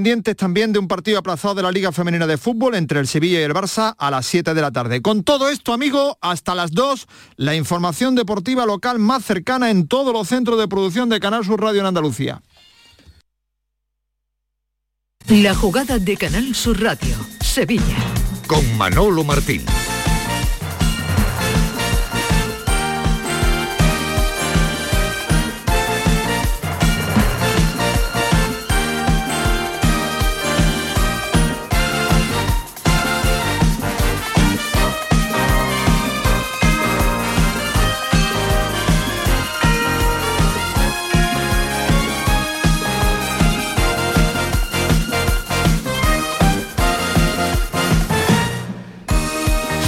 Pendientes también de un partido aplazado de la Liga Femenina de Fútbol entre el Sevilla y el Barça a las 7 de la tarde. Con todo esto, amigo, hasta las 2, la información deportiva local más cercana en todos los centros de producción de Canal Sur Radio en Andalucía. La jugada de Canal Sur Radio, Sevilla. Con Manolo Martín.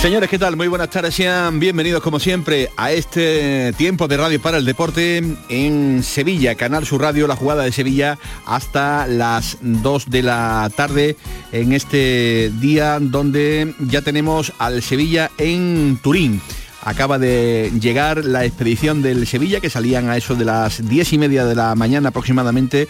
Señores, ¿qué tal? Muy buenas tardes, sean bienvenidos como siempre a este tiempo de radio para el deporte en Sevilla, Canal Sur Radio, la jugada de Sevilla hasta las 2 de la tarde en este día donde ya tenemos al Sevilla en Turín acaba de llegar la expedición del Sevilla, que salían a eso de las diez y media de la mañana aproximadamente,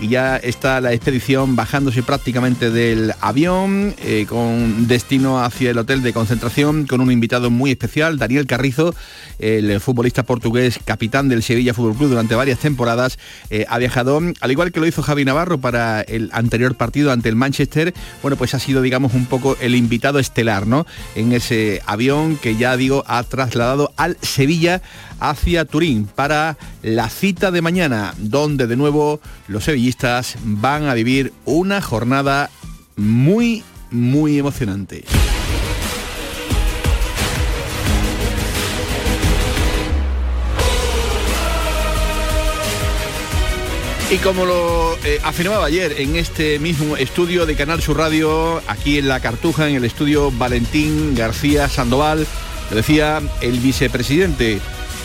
y ya está la expedición bajándose prácticamente del avión, eh, con destino hacia el hotel de concentración, con un invitado muy especial, Daniel Carrizo, el futbolista portugués, capitán del Sevilla Fútbol Club durante varias temporadas, eh, ha viajado, al igual que lo hizo Javi Navarro para el anterior partido ante el Manchester, bueno, pues ha sido, digamos, un poco el invitado estelar, ¿no? En ese avión que ya digo ha trasladado al Sevilla hacia Turín para la cita de mañana, donde de nuevo los sevillistas van a vivir una jornada muy, muy emocionante. Y como lo eh, afirmaba ayer en este mismo estudio de Canal Sur Radio, aquí en La Cartuja, en el estudio Valentín García Sandoval, lo decía el vicepresidente.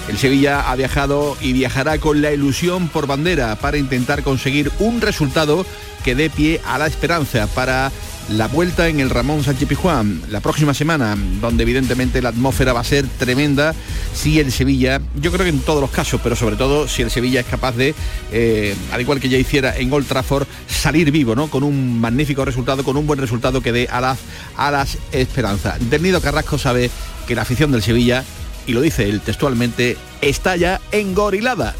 El Sevilla ha viajado y viajará con la ilusión por bandera para intentar conseguir un resultado que dé pie a la esperanza para la vuelta en el Ramón Sánchez Pijuán la próxima semana, donde evidentemente la atmósfera va a ser tremenda si el Sevilla, yo creo que en todos los casos, pero sobre todo si el Sevilla es capaz de, eh, al igual que ya hiciera en Old Trafford, salir vivo, ¿no? Con un magnífico resultado, con un buen resultado que dé a las, a las esperanzas. Del Carrasco sabe que la afición del Sevilla, y lo dice él textualmente, está ya engorilada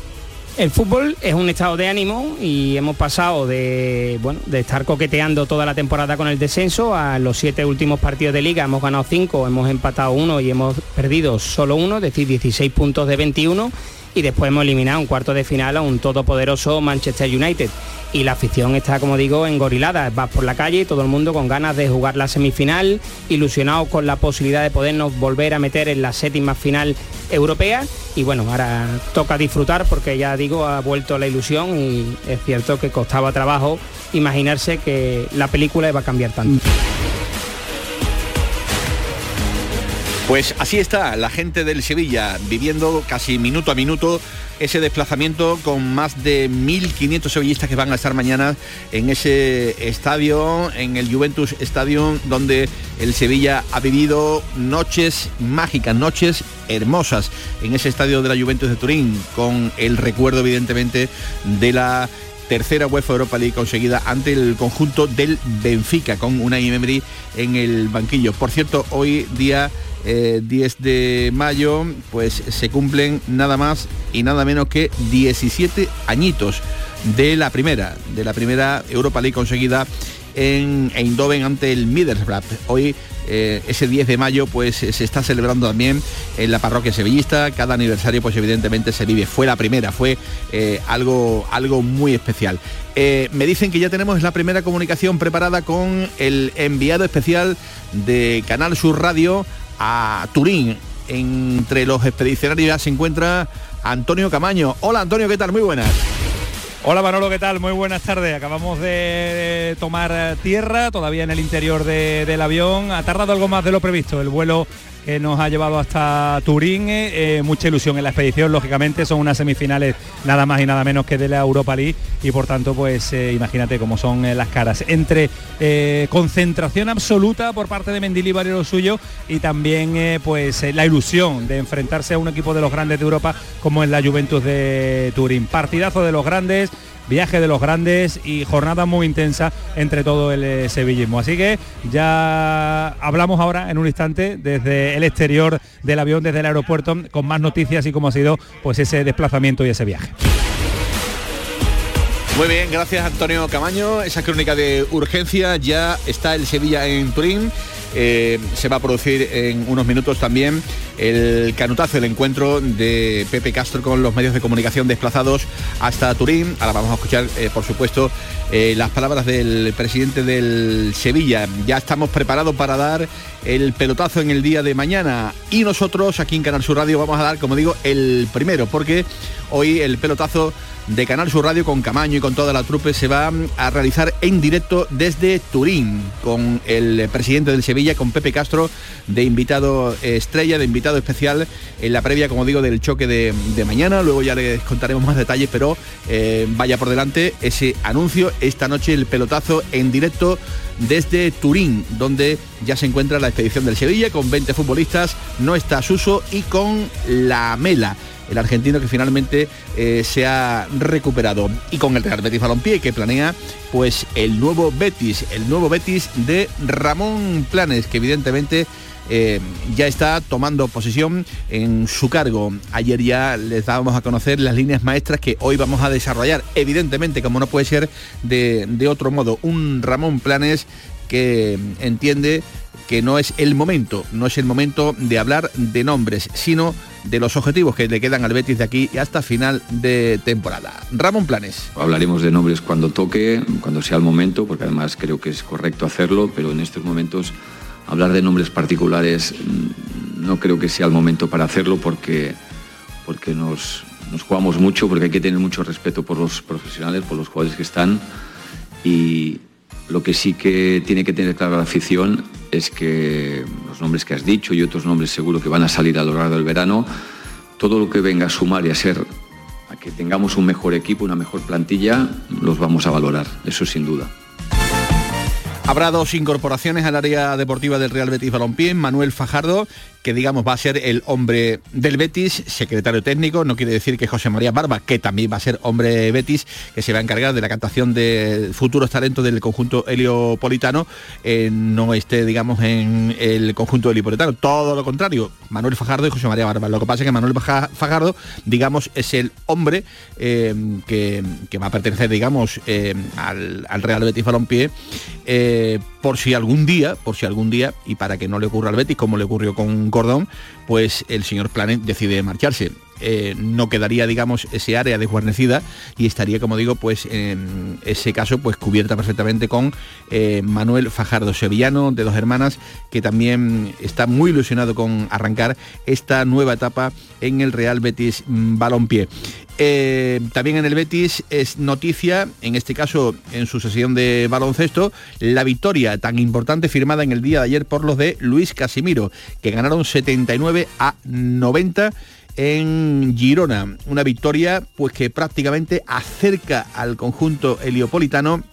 el fútbol es un estado de ánimo y hemos pasado de, bueno, de estar coqueteando toda la temporada con el descenso a los siete últimos partidos de liga. Hemos ganado cinco, hemos empatado uno y hemos perdido solo uno, es decir, 16 puntos de 21 y después hemos eliminado un cuarto de final a un todopoderoso Manchester United. Y la afición está, como digo, engorilada. Vas por la calle todo el mundo con ganas de jugar la semifinal, ilusionado con la posibilidad de podernos volver a meter en la séptima final europea. Y bueno, ahora toca disfrutar porque ya digo, ha vuelto la ilusión y es cierto que costaba trabajo imaginarse que la película iba a cambiar tanto. Pues así está la gente del Sevilla viviendo casi minuto a minuto ese desplazamiento con más de 1.500 sevillistas que van a estar mañana en ese estadio, en el Juventus Stadium, donde el Sevilla ha vivido noches mágicas, noches hermosas en ese estadio de la Juventus de Turín, con el recuerdo evidentemente de la tercera UEFA Europa League conseguida ante el conjunto del Benfica, con una Emery en el banquillo. Por cierto, hoy día 10 eh, de mayo, pues se cumplen nada más y nada menos que 17 añitos de la primera, de la primera Europa League conseguida en Eindhoven ante el Middlesbrough. Hoy eh, ese 10 de mayo pues se está celebrando también en la parroquia sevillista. Cada aniversario pues evidentemente se vive. Fue la primera, fue eh, algo, algo muy especial. me dicen que ya tenemos la primera comunicación preparada con el enviado especial de Canal Sur Radio a Turín. Entre los expedicionarios ya se encuentra Antonio Camaño. Hola Antonio, ¿qué tal? Muy buenas. Hola Manolo, ¿qué tal? Muy buenas tardes. Acabamos de tomar tierra, todavía en el interior del avión. Ha tardado algo más de lo previsto. El vuelo que nos ha llevado hasta Turín. Eh, eh, mucha ilusión en la expedición, lógicamente son unas semifinales nada más y nada menos que de la Europa League y por tanto pues eh, imagínate cómo son las caras. Entre concentración absoluta por parte de Mendilibar y lo suyo y también pues la ilusión de enfrentarse a un equipo de los grandes de Europa como es la Juventus de Turín. Partidazo de los grandes viaje de los grandes y jornada muy intensa entre todo el eh, sevillismo. Así que ya hablamos ahora en un instante desde el exterior del avión, desde el aeropuerto, con más noticias y cómo ha sido pues ese desplazamiento y ese viaje. Muy bien, gracias Antonio Camaño. Esa crónica de urgencia ya está el Sevilla en Turín. Eh, se va a producir en unos minutos también el canutazo, el encuentro de Pepe Castro con los medios de comunicación desplazados hasta Turín. Ahora vamos a escuchar, eh, por supuesto, eh, las palabras del presidente del Sevilla. Ya estamos preparados para dar el pelotazo en el día de mañana y nosotros aquí en Canal Sur Radio vamos a dar, como digo, el primero, porque hoy el pelotazo de Canal Sur Radio con Camaño y con toda la trupe se va a realizar en directo desde Turín con el presidente del Sevilla, con Pepe Castro, de invitado estrella, de invitado especial en la previa, como digo, del choque de, mañana. Luego ya les contaremos más detalles, pero eh, vaya por delante ese anuncio. Esta noche el pelotazo en directo desde Turín, donde ya se encuentra la expedición del Sevilla con 20 futbolistas, no está Suso y con la Mela el argentino que finalmente eh, se ha recuperado. Y con el Real Betis Balompié que planea pues el nuevo Betis, el nuevo Betis de Ramón Planes, que evidentemente eh, ya está tomando posición en su cargo. Ayer ya les dábamos a conocer las líneas maestras que hoy vamos a desarrollar. Evidentemente, como no puede ser de, de otro modo, un Ramón Planes que entiende que no es el momento, no es el momento de hablar de nombres, sino de los objetivos que le quedan al Betis de aquí hasta final de temporada. Ramón Planes. Hablaremos de nombres cuando toque, cuando sea el momento, porque además creo que es correcto hacerlo, pero en estos momentos hablar de nombres particulares mm, no creo que sea el momento para hacerlo porque, porque nos, nos jugamos mucho, porque hay que tener mucho respeto por los profesionales, por los jugadores que están y, lo que sí que tiene que tener clara la afición es que los nombres que has dicho y otros nombres seguro que van a salir a lo largo del verano, todo lo que venga a sumar y a ser a que tengamos un mejor equipo, una mejor plantilla, los vamos a valorar, eso sin duda. Habrá dos incorporaciones al área deportiva del Real Betis Balompié, Manuel Fajardo que digamos va a ser el hombre del Betis, secretario técnico, no quiere decir que José María Barba, que también va a ser hombre Betis, que se va a encargar de la captación de futuros talentos del conjunto heliopolitano, eh, no esté, digamos, en el conjunto heliopolitano. Todo lo contrario, Manuel Fajardo y José María Barba. Lo que pasa es que Manuel Fajardo, digamos, es el hombre eh, que, va a pertenecer, digamos, eh, al, al, Real Betis Balompié, por si algún día, por si algún día, y para que no le ocurra al Betis como le ocurrió con Cordón, pues el señor Planet decide marcharse. Eh, no quedaría, digamos, ese área desguarnecida y estaría, como digo, pues en ese caso, pues cubierta perfectamente con eh, Manuel Fajardo Sevillano, de dos hermanas, que también está muy ilusionado con arrancar esta nueva etapa en el Real Betis Balompié. Eh, también en el Betis es noticia, en este caso en su sesión de baloncesto, la victoria tan importante firmada en el día de ayer por los de Luis Casimiro, que ganaron 79 a 90 en Girona. Una victoria pues que prácticamente acerca al conjunto heliopolitano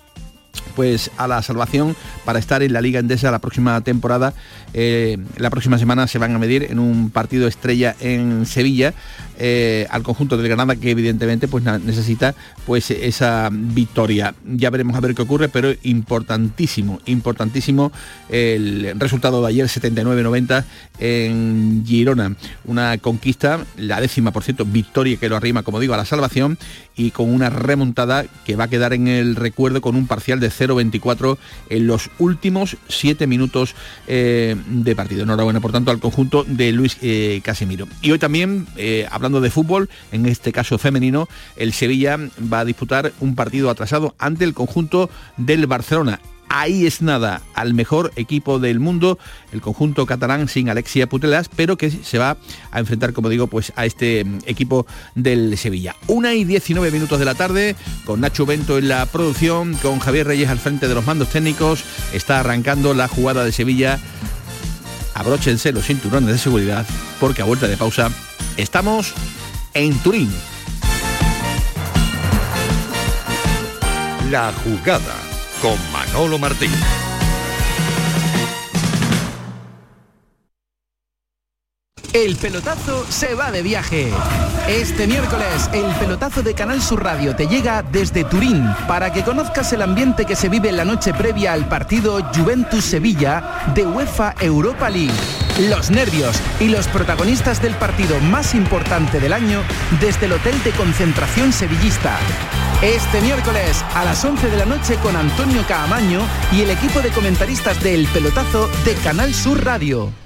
pues a la salvación para estar en la Liga Endesa la próxima temporada. Eh, la próxima semana se van a medir en un partido estrella en Sevilla eh, al conjunto del Granada que evidentemente pues necesita pues esa victoria. Ya veremos a ver qué ocurre, pero importantísimo, importantísimo el resultado de ayer 79-90 en Girona. Una conquista, la décima por cierto, victoria que lo arrima, como digo, a la salvación y con una remontada que va a quedar en el recuerdo con un parcial de 0-24 en los últimos siete minutos eh, de partido. Enhorabuena, por tanto, al conjunto de Luis eh, Casimiro. Y hoy también, hablando hablando de fútbol, en este caso femenino, el Sevilla va a disputar un partido atrasado ante el conjunto del Barcelona ahí es nada al mejor equipo del mundo, el conjunto catalán sin Alexia Putelas, pero que se va a enfrentar, como digo, pues a este mm, equipo del Sevilla. Una y 19 minutos de la tarde, con Nacho Bento en la producción, con Javier Reyes al frente de los mandos técnicos, está arrancando la jugada de Sevilla. Abróchense los cinturones de seguridad, porque a vuelta de pausa Estamos en Turín. La jugada con Manolo Martín. El pelotazo se va de viaje. Este miércoles, el pelotazo de Canal Sur Radio te llega desde Turín para que conozcas el ambiente que se vive en la noche previa al partido Juventus-Sevilla de UEFA Europa League. Los nervios y los protagonistas del partido más importante del año desde el Hotel de Concentración Sevillista. Este miércoles a las 11 de la noche con Antonio Caamaño y el equipo de comentaristas del Pelotazo de Canal Sur Radio.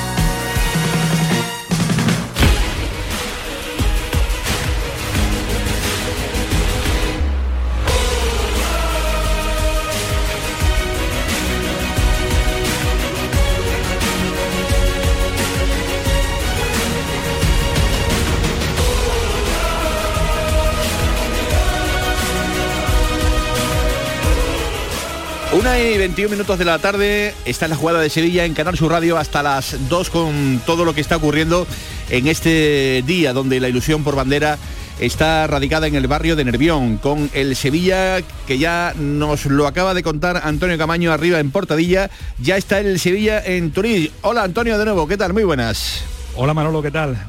Una y 21 minutos de la tarde está en la jugada de Sevilla en Canal Sur Radio hasta las 2 con todo lo que está ocurriendo en este día donde la ilusión por bandera está radicada en el barrio de Nervión con el Sevilla que ya nos lo acaba de contar Antonio Camaño arriba en Portadilla. Ya está el Sevilla en Turín. Hola Antonio de nuevo, ¿qué tal? Muy buenas. Hola Manolo, ¿qué tal?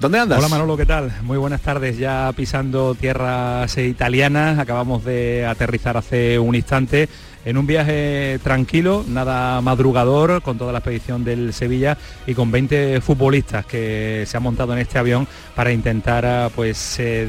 ¿Dónde andas? Hola Manolo, ¿qué tal? Muy buenas tardes, ya pisando tierras italianas, acabamos de aterrizar hace un instante en un viaje tranquilo, nada madrugador, con toda la expedición del Sevilla y con 20 futbolistas que se han montado en este avión para intentar ah, pues eh,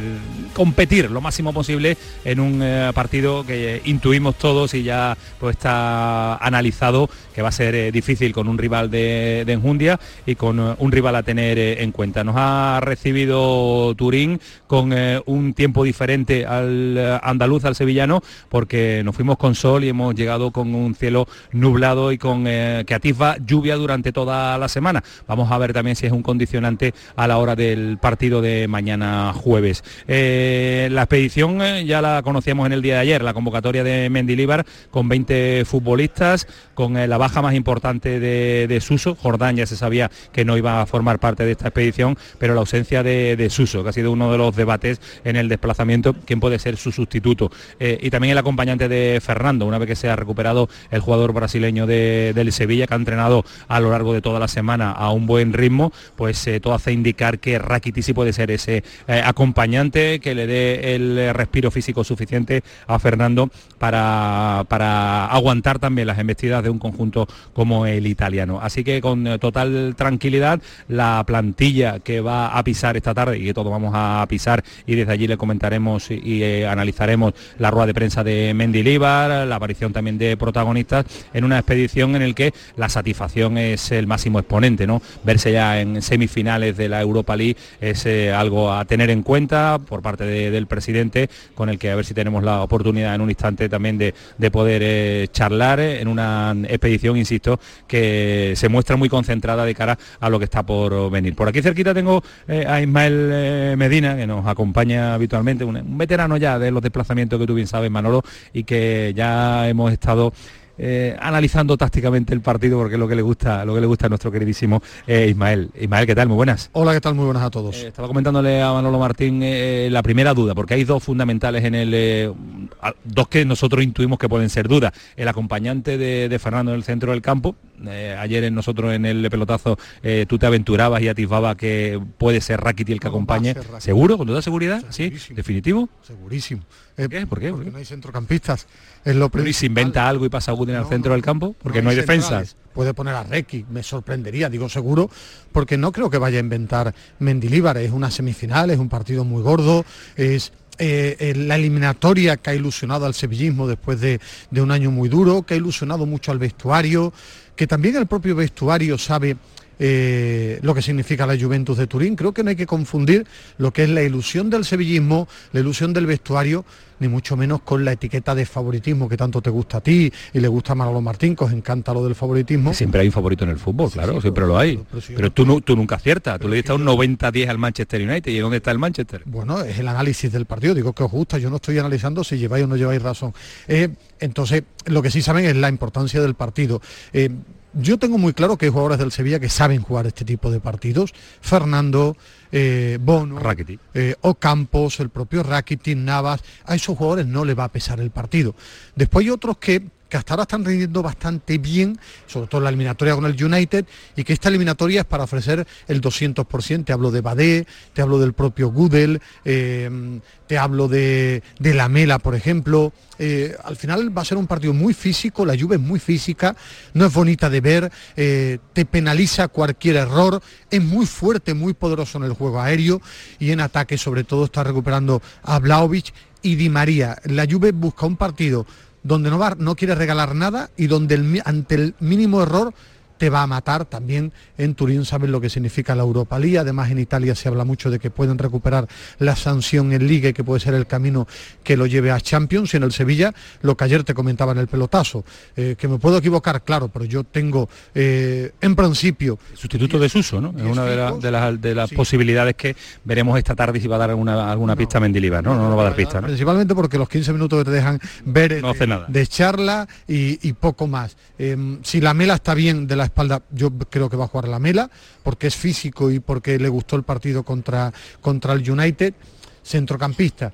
competir lo máximo posible en un eh, partido que intuimos todos y ya pues está analizado que va a ser eh, difícil con un rival de, de enjundia y con un rival a tener en cuenta. Nos ha recibido Turín con un tiempo diferente al andaluz, al sevillano, porque nos fuimos con sol y hemos llegado con un cielo nublado y con eh, que atisba lluvia durante toda la semana. Vamos a ver también si es un condicionante a la hora del partido de mañana jueves. Eh, la expedición eh, ya la conocíamos en el día de ayer, la convocatoria de Mendilíbar con 20 futbolistas, con la baja más importante de, Suso. Jordán ya se sabía que no iba a formar parte de esta expedición, pero la ausencia de, Suso, que ha sido uno de los debates en el desplazamiento, quién puede ser su sustituto. y también el acompañante de Fernando, una vez que se ha recuperado el jugador brasileño de, del Sevilla, que ha entrenado a lo largo de toda la semana a un buen ritmo, pues eh, todo hace indicar que Rakiti sí puede ser ese eh, acompañante que le dé el respiro físico suficiente a Fernando para, para aguantar también las embestidas de un conjunto como el italiano. Así que con eh, total tranquilidad, la plantilla que va a pisar esta tarde y que todos vamos a pisar y desde allí le comentaremos y, analizaremos la rueda de prensa de Mendy Líbar, la aparición también de protagonistas en una expedición en el que la satisfacción es el máximo exponente, ¿no? Verse ya en semifinales de la Europa League es eh, algo a tener en cuenta por parte del presidente, con el que a ver si tenemos la oportunidad en un instante también de, poder eh, charlar en una expedición, insisto, que se muestra muy concentrada de cara a lo que está por venir. Por aquí cerquita tengo eh, a Ismael Medina, que nos acompaña habitualmente, un, veterano ya de los desplazamientos que tú bien sabes, Manolo, y que ya hemos estado eh, analizando tácticamente el partido porque es lo que le gusta, lo que le gusta a nuestro queridísimo eh, Ismael. Ismael, ¿qué tal? Muy buenas. Hola, ¿qué tal? Muy buenas a todos. Eh, estaba comentándole a Manolo Martín la primera duda, porque hay dos fundamentales en el dos que nosotros intuimos que pueden ser dudas. El acompañante de, Fernando en el centro del campo. ayer en nosotros en el pelotazo tú te aventurabas y atisbabas que puede ser Rakiti el que acompañe. ¿Seguro? ¿Con toda seguridad? ¿Sí? ¿Definitivo? Segurísimo. ¿Por qué? ¿Por qué? Porque no hay centrocampistas. Es lo y se inventa algo y pasa Agustín en el centro del campo, porque no hay, defensas. Puede poner a Requi, me sorprendería, digo seguro, porque no creo que vaya a inventar Mendilíbar. Es una semifinal, es un partido muy gordo, es eh, eh, la eliminatoria que ha ilusionado al sevillismo después de, de un año muy duro, que ha ilusionado mucho al vestuario, que también el propio vestuario sabe eh, lo que significa la Juventus de Turín. Creo que no hay que confundir lo que es la ilusión del sevillismo, la ilusión del vestuario, ni mucho menos con la etiqueta de favoritismo que tanto te gusta a ti y le gusta a Manolo Martín, que os encanta lo del favoritismo. Siempre hay un favorito en el fútbol, claro, siempre lo hay. Pero, tú, no, tú nunca aciertas, tú le diste un 90-10 al Manchester United. ¿Y dónde está el Manchester? Bueno, es el análisis del partido, digo que os gusta, yo no estoy analizando si lleváis o no lleváis razón. Eh, entonces, lo que sí saben es la importancia del partido. Eh, yo tengo muy claro que hay jugadores del Sevilla que saben jugar este tipo de partidos. Fernando, eh, Bono, eh, Ocampos, el propio Rakitic, Navas. A esos jugadores no le va a pesar el partido. Después hay otros que que hasta ahora están rindiendo bastante bien, sobre todo la eliminatoria con el United, y que esta eliminatoria es para ofrecer el 200%. Te hablo de Badé, te hablo del propio Gudel, eh, te hablo de, de la Mela, por ejemplo. Eh, al final va a ser un partido muy físico, la lluvia es muy física, no es bonita de ver, eh, te penaliza cualquier error, es muy fuerte, muy poderoso en el juego aéreo y en ataque sobre todo está recuperando a Blaovic y Di María. La Juve busca un partido donde no, no quiere regalar nada y donde ante el mínimo error te va a matar. También en Turín saben lo que significa la Europa League. Además en Italia se habla mucho de que pueden recuperar la sanción en Liga y que puede ser el camino que lo lleve a Champions. Y en el Sevilla, lo que ayer te comentaba en el pelotazo, eh, que me puedo equivocar, claro, pero yo tengo eh, en principio... Sustituto de Suso, ¿no? Es una de, las, posibilidades que veremos esta tarde si va a dar alguna, alguna pista a Mendilibar, ¿no? No, no va a dar pista, Principalmente porque los 15 minutos que te dejan ver no hace nada. de charla y, poco más. Si la mela está bien de la espalda, yo creo que va a jugar la Mela, porque es físico y porque le gustó el partido contra, contra el United. Centrocampista,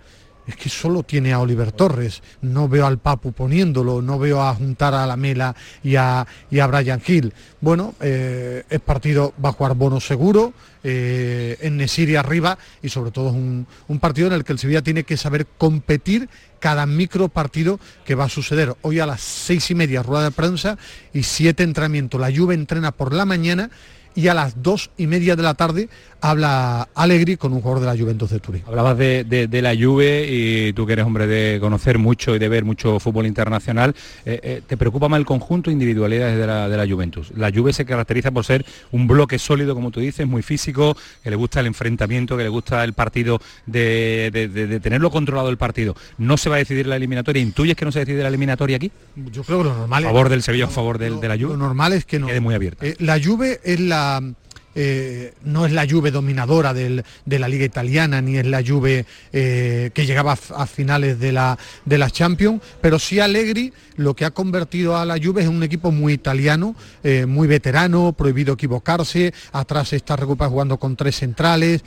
es que solo tiene a Oliver Torres, no veo al Papu poniéndolo, no veo a juntar a la Mela y a, y a Brian Hill. Bueno, eh, es partido, va a jugar Bono seguro, eh, en Nesiri arriba y sobre todo es un, un, partido en el que el Sevilla tiene que saber competir cada micro partido que va a suceder. Hoy a las seis y media rueda de prensa y siete entrenamientos. La Juve entrena por la mañana y a las dos y media de la tarde habla Alegri con un jugador de la Juventus de Turín. Hablabas de, la Juve y tú que eres hombre de conocer mucho y de ver mucho fútbol internacional, eh, eh, ¿te preocupa más el conjunto individualidades de la, de la Juventus? La Juve se caracteriza por ser un bloque sólido, como tú dices, muy físico, que le gusta el enfrentamiento, que le gusta el partido, de, tenerlo controlado el partido. ¿No se va a decidir la eliminatoria? ¿Intuyes que no se decide la eliminatoria aquí? Yo creo que lo normal es... ¿A favor del Sevilla o a favor del, de la Juve? Lo normal es que no. Quede muy abierta. Eh, la Juve es la Um, eh, no es la Juve dominadora de la liga italiana, ni es la Juve eh, que llegaba a, finales de la, de la Champions, pero sí Allegri lo que ha convertido a la Juve es un equipo muy italiano, eh, muy veterano, prohibido equivocarse, atrás está recuperando jugando con tres centrales,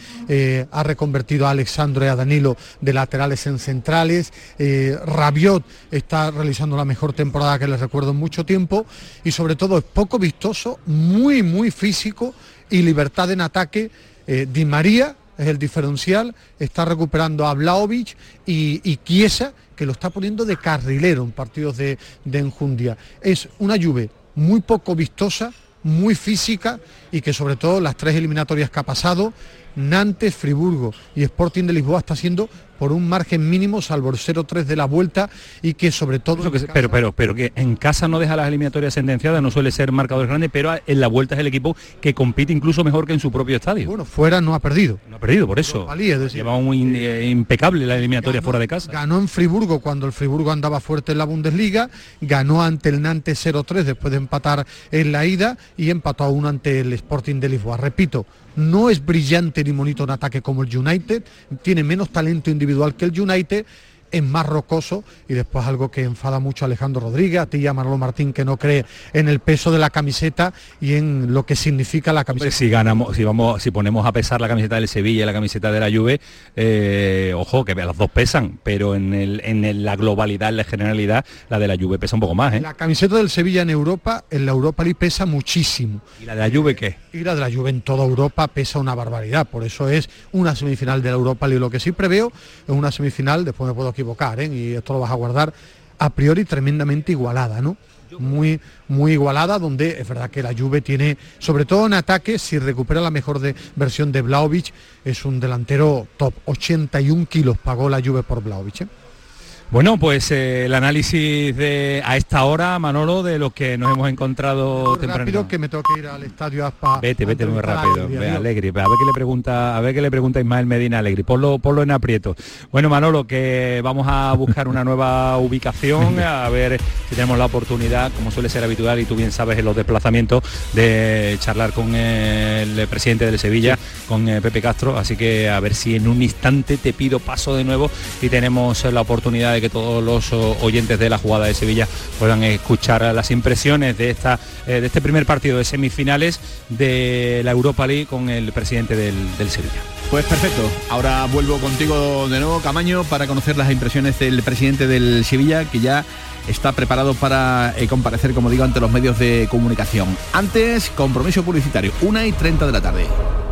ha reconvertido a Alexandro y a Danilo de laterales en centrales, Rabiot está realizando la mejor temporada que les recuerdo en mucho tiempo y sobre todo es poco vistoso, muy, muy físico, y libertad en ataque. Eh, Di María es el diferencial, está recuperando a Blaovic y, y Chiesa, que lo está poniendo de carrilero en partidos de, de enjundia. Es una lluvia muy poco vistosa, muy física y que sobre todo las tres eliminatorias que ha pasado, Nantes, Friburgo y Sporting de Lisboa está siendo por un margen mínimo, salvo el 0-3 de la vuelta y que sobre todo... pero, pero, pero que en casa no deja las eliminatorias sentenciadas, no suele ser marcador grande, pero en la vuelta es el equipo que compite incluso mejor que en su propio estadio. Bueno, fuera no ha perdido. No ha perdido, por eso. Lleva muy eh, impecable la eliminatoria fuera de casa. Ganó en Friburgo cuando el Friburgo andaba fuerte en la Bundesliga, ganó ante el Nantes 0-3 después de empatar en la ida y empató a uno ante el Sporting de Lisboa. Repito, no es brillante ni bonito en ataque como el United, tiene menos talento individual que el United, es más rocoso y después algo que enfada mucho a Alejandro Rodríguez, a ti y a Manolo Martín que no cree en el peso de la camiseta y en lo que significa la camiseta. si ganamos, si vamos, si ponemos a pesar la camiseta del Sevilla y la camiseta de la Juve, eh, ojo que las dos pesan, pero en, el, en la globalidad, en la generalidad, la de la Juve pesa un poco más. ¿eh? La camiseta del Sevilla en Europa, en la Europa League pesa muchísimo. ¿Y la de la Juve qué? Y la de la Juve en toda Europa pesa una barbaridad, por eso es una semifinal de la Europa League. Lo que sí preveo es una semifinal, después me puedo equivocar, ¿eh? y esto lo vas a guardar, a priori tremendamente igualada, ¿no? muy, muy igualada, donde es verdad que la Juve tiene, sobre todo en ataque, si recupera la mejor de, versión de Blaovic, es un delantero top. 81 kilos pagó la Juve por Blaovic. ¿eh? Bueno, pues eh, el análisis de a esta hora, Manolo, de lo que nos hemos encontrado muy temprano. rápido que me tengo que ir al estadio Aspa. Vete, vete muy rápido. Ve, adiós. Alegri, a ver qué le pregunta, a ver qué le pregunta Ismael Medina Alegri. Ponlo, ponlo en aprieto. Bueno, Manolo, que vamos a buscar una nueva ubicación, a ver si tenemos la oportunidad, como suele ser habitual, y tú bien sabes en los desplazamientos, de charlar con el presidente del Sevilla, con eh, Pepe Castro. Así que a ver si en un instante te pido paso de nuevo y tenemos la oportunidad de que todos los o- oyentes de la jugada de Sevilla puedan escuchar las impresiones de esta eh, de este primer partido de semifinales de la Europa League con el presidente del, del Sevilla. Pues perfecto. Ahora vuelvo contigo de nuevo, Camaño, para conocer las impresiones del presidente del Sevilla, que ya está preparado para eh, comparecer, como digo, ante los medios de comunicación. Antes, compromiso publicitario, 1 y 30 de la tarde.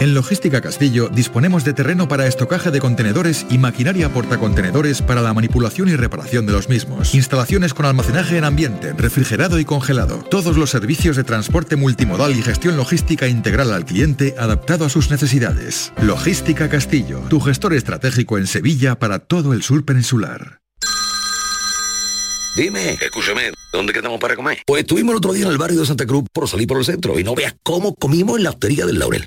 En Logística Castillo disponemos de terreno para estocaje de contenedores y maquinaria portacontenedores para la manipulación y reparación de los mismos. Instalaciones con almacenaje en ambiente, refrigerado y congelado. Todos los servicios de transporte multimodal y gestión logística integral al cliente adaptado a sus necesidades. Logística Castillo, tu gestor estratégico en Sevilla para todo el sur peninsular. Dime, escúchame, ¿dónde quedamos para comer? Pues estuvimos el otro día en el barrio de Santa Cruz por salir por el centro y no veas cómo comimos en la hostería del Laurel.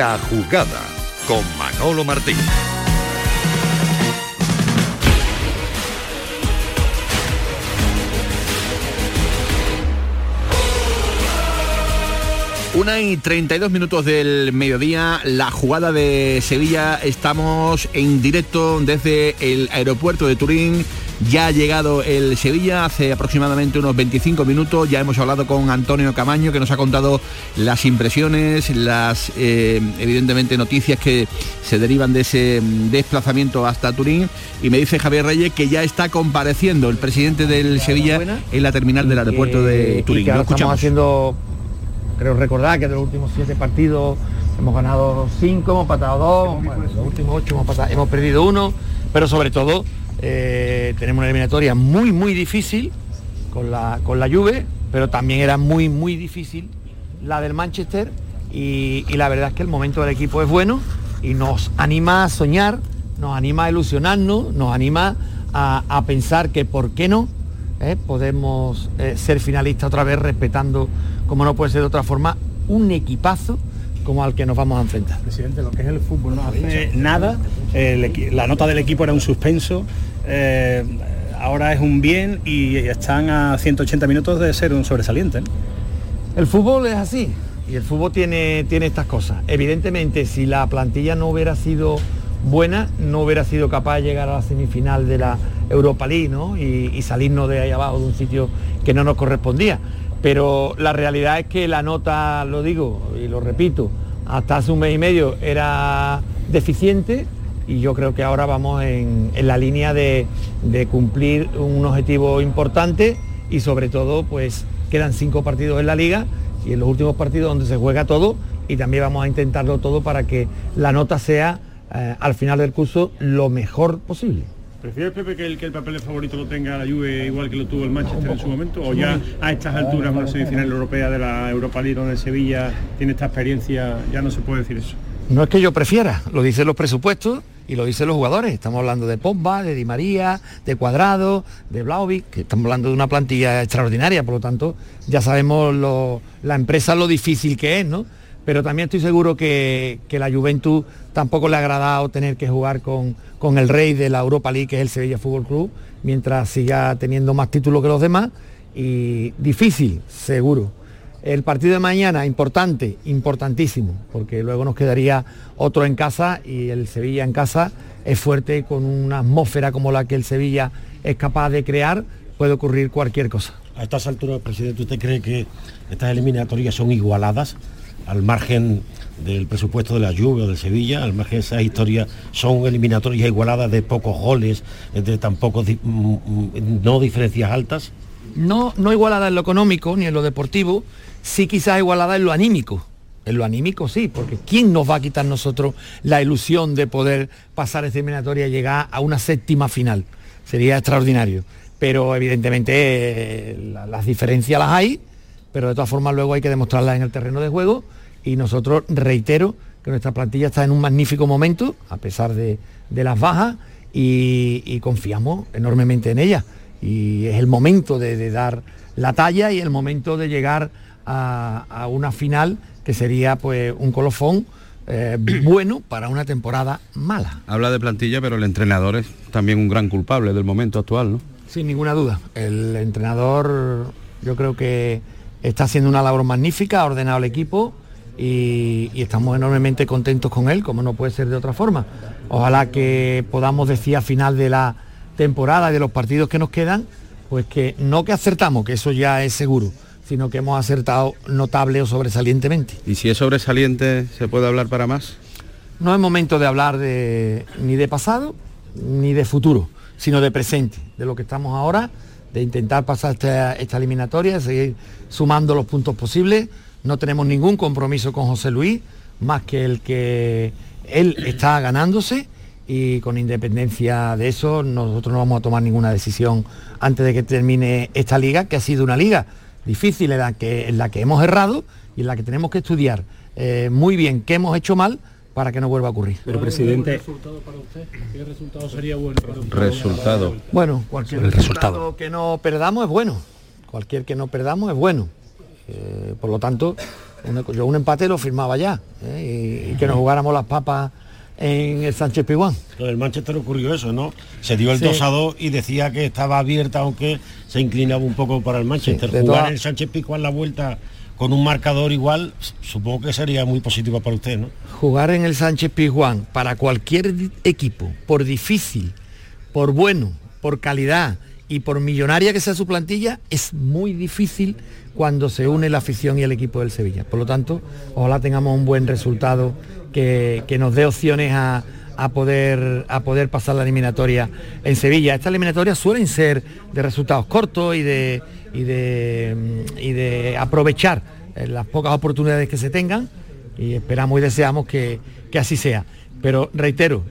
Jugada con Manolo Martín. Una y 32 minutos del mediodía, la jugada de Sevilla, estamos en directo desde el aeropuerto de Turín, ya ha llegado el Sevilla hace aproximadamente unos 25 minutos, ya hemos hablado con Antonio Camaño que nos ha contado las impresiones, las eh, evidentemente noticias que se derivan de ese mm, desplazamiento hasta Turín. Y me dice Javier Reyes que ya está compareciendo el presidente del Sevilla en la terminal del aeropuerto de Turín. Lo estamos haciendo, creo recordar que de los últimos siete partidos hemos ganado cinco, hemos patado dos, bueno, los últimos ocho hemos, patado- hemos perdido uno, pero sobre todo eh, tenemos una eliminatoria muy muy difícil con la, con la Juve, pero también era muy muy difícil la del Manchester y, y la verdad es que el momento del equipo es bueno y nos anima a soñar, nos anima a ilusionarnos, nos anima a, a pensar que por qué no ¿eh? podemos eh, ser finalistas otra vez respetando, como no puede ser de otra forma, un equipazo como al que nos vamos a enfrentar. Presidente, lo que es el fútbol no hace nada, la nota del equipo era un suspenso, eh, ahora es un bien y están a 180 minutos de ser un sobresaliente. El fútbol es así y el fútbol tiene, tiene estas cosas. Evidentemente, si la plantilla no hubiera sido buena, no hubiera sido capaz de llegar a la semifinal de la Europa League ¿no? y, y salirnos de ahí abajo de un sitio que no nos correspondía. Pero la realidad es que la nota, lo digo y lo repito, hasta hace un mes y medio era deficiente y yo creo que ahora vamos en, en la línea de, de cumplir un objetivo importante y sobre todo pues quedan cinco partidos en la liga y en los últimos partidos donde se juega todo y también vamos a intentarlo todo para que la nota sea eh, al final del curso lo mejor posible. ¿Prefieres, Pepe, que el, que el papel de favorito lo tenga la Juve igual que lo tuvo el Manchester en su momento? ¿O ya a estas alturas, una semifinal europea de la Europa League donde Sevilla tiene esta experiencia, ya no se puede decir eso? No es que yo prefiera, lo dicen los presupuestos y lo dicen los jugadores. Estamos hablando de Pogba, de Di María, de Cuadrado, de Blaovic, que estamos hablando de una plantilla extraordinaria, por lo tanto ya sabemos lo- la empresa lo difícil que es, ¿no? pero también estoy seguro que, que la Juventus tampoco le ha agradado tener que jugar con, con el rey de la Europa League, que es el Sevilla Fútbol Club, mientras siga teniendo más títulos que los demás. Y difícil, seguro. El partido de mañana, importante, importantísimo, porque luego nos quedaría otro en casa y el Sevilla en casa es fuerte con una atmósfera como la que el Sevilla es capaz de crear, puede ocurrir cualquier cosa. A estas alturas, presidente, ¿usted cree que estas eliminatorias son igualadas al margen del presupuesto de la o del Sevilla, al margen de esas historias, son eliminatorias igualadas de pocos goles, de tan mm, mm, no diferencias altas? No, no igualada en lo económico ni en lo deportivo, sí quizás igualada en lo anímico. En lo anímico sí, porque ¿quién nos va a quitar nosotros la ilusión de poder pasar esta eliminatoria y llegar a una séptima final? Sería extraordinario. Pero evidentemente eh, la- las diferencias las hay, pero de todas formas luego hay que demostrarlas en el terreno de juego y nosotros reitero que nuestra plantilla está en un magnífico momento, a pesar de, de las bajas, y, y confiamos enormemente en ella. Y es el momento de, de dar la talla y el momento de llegar a, a una final que sería pues un colofón eh, bueno para una temporada mala. Habla de plantilla, pero el entrenador es también un gran culpable del momento actual, ¿no? Sin ninguna duda. El entrenador yo creo que está haciendo una labor magnífica, ha ordenado el equipo y, y estamos enormemente contentos con él, como no puede ser de otra forma. Ojalá que podamos decir a final de la temporada y de los partidos que nos quedan, pues que no que acertamos, que eso ya es seguro, sino que hemos acertado notable o sobresalientemente. Y si es sobresaliente, ¿se puede hablar para más? No es momento de hablar de, ni de pasado ni de futuro, sino de presente, de lo que estamos ahora, de intentar pasar esta, esta eliminatoria, de seguir sumando los puntos posibles. No tenemos ningún compromiso con José Luis, más que el que él está ganándose y con independencia de eso nosotros no vamos a tomar ninguna decisión antes de que termine esta liga, que ha sido una liga difícil en la que, en la que hemos errado y en la que tenemos que estudiar eh, muy bien qué hemos hecho mal para que no vuelva a ocurrir. Pero presidente, resultado para usted? ¿Qué resultado sería bueno para usted? Resultado. Bueno, cualquier El resultado. resultado. que no perdamos es bueno. Cualquier que no perdamos es bueno. Eh, por lo tanto, una- yo un empate lo firmaba ya. ¿eh? Y, y que nos jugáramos las papas en el Sánchez Piguán. Lo del Manchester ocurrió eso, ¿no? Se dio el Sí. 2 a 2 y decía que estaba abierta, aunque se inclinaba un poco para el Manchester. Sí, Jugar en el Sánchez Pizjuán la vuelta con un marcador igual, supongo que sería muy positivo para usted, ¿no? Jugar en el Sánchez Pizjuán para cualquier equipo, por difícil, por bueno, por calidad y por millonaria que sea su plantilla, es muy difícil cuando se une la afición y el equipo del Sevilla. Por lo tanto, ojalá tengamos un buen resultado que, que nos dé opciones a, a poder, a poder pasar la eliminatoria en Sevilla. Estas eliminatorias suelen ser de resultados cortos y de, y de, y de aprovechar eh, las pocas oportunidades que se tengan y esperamos y deseamos que, que así sea. Pero reitero,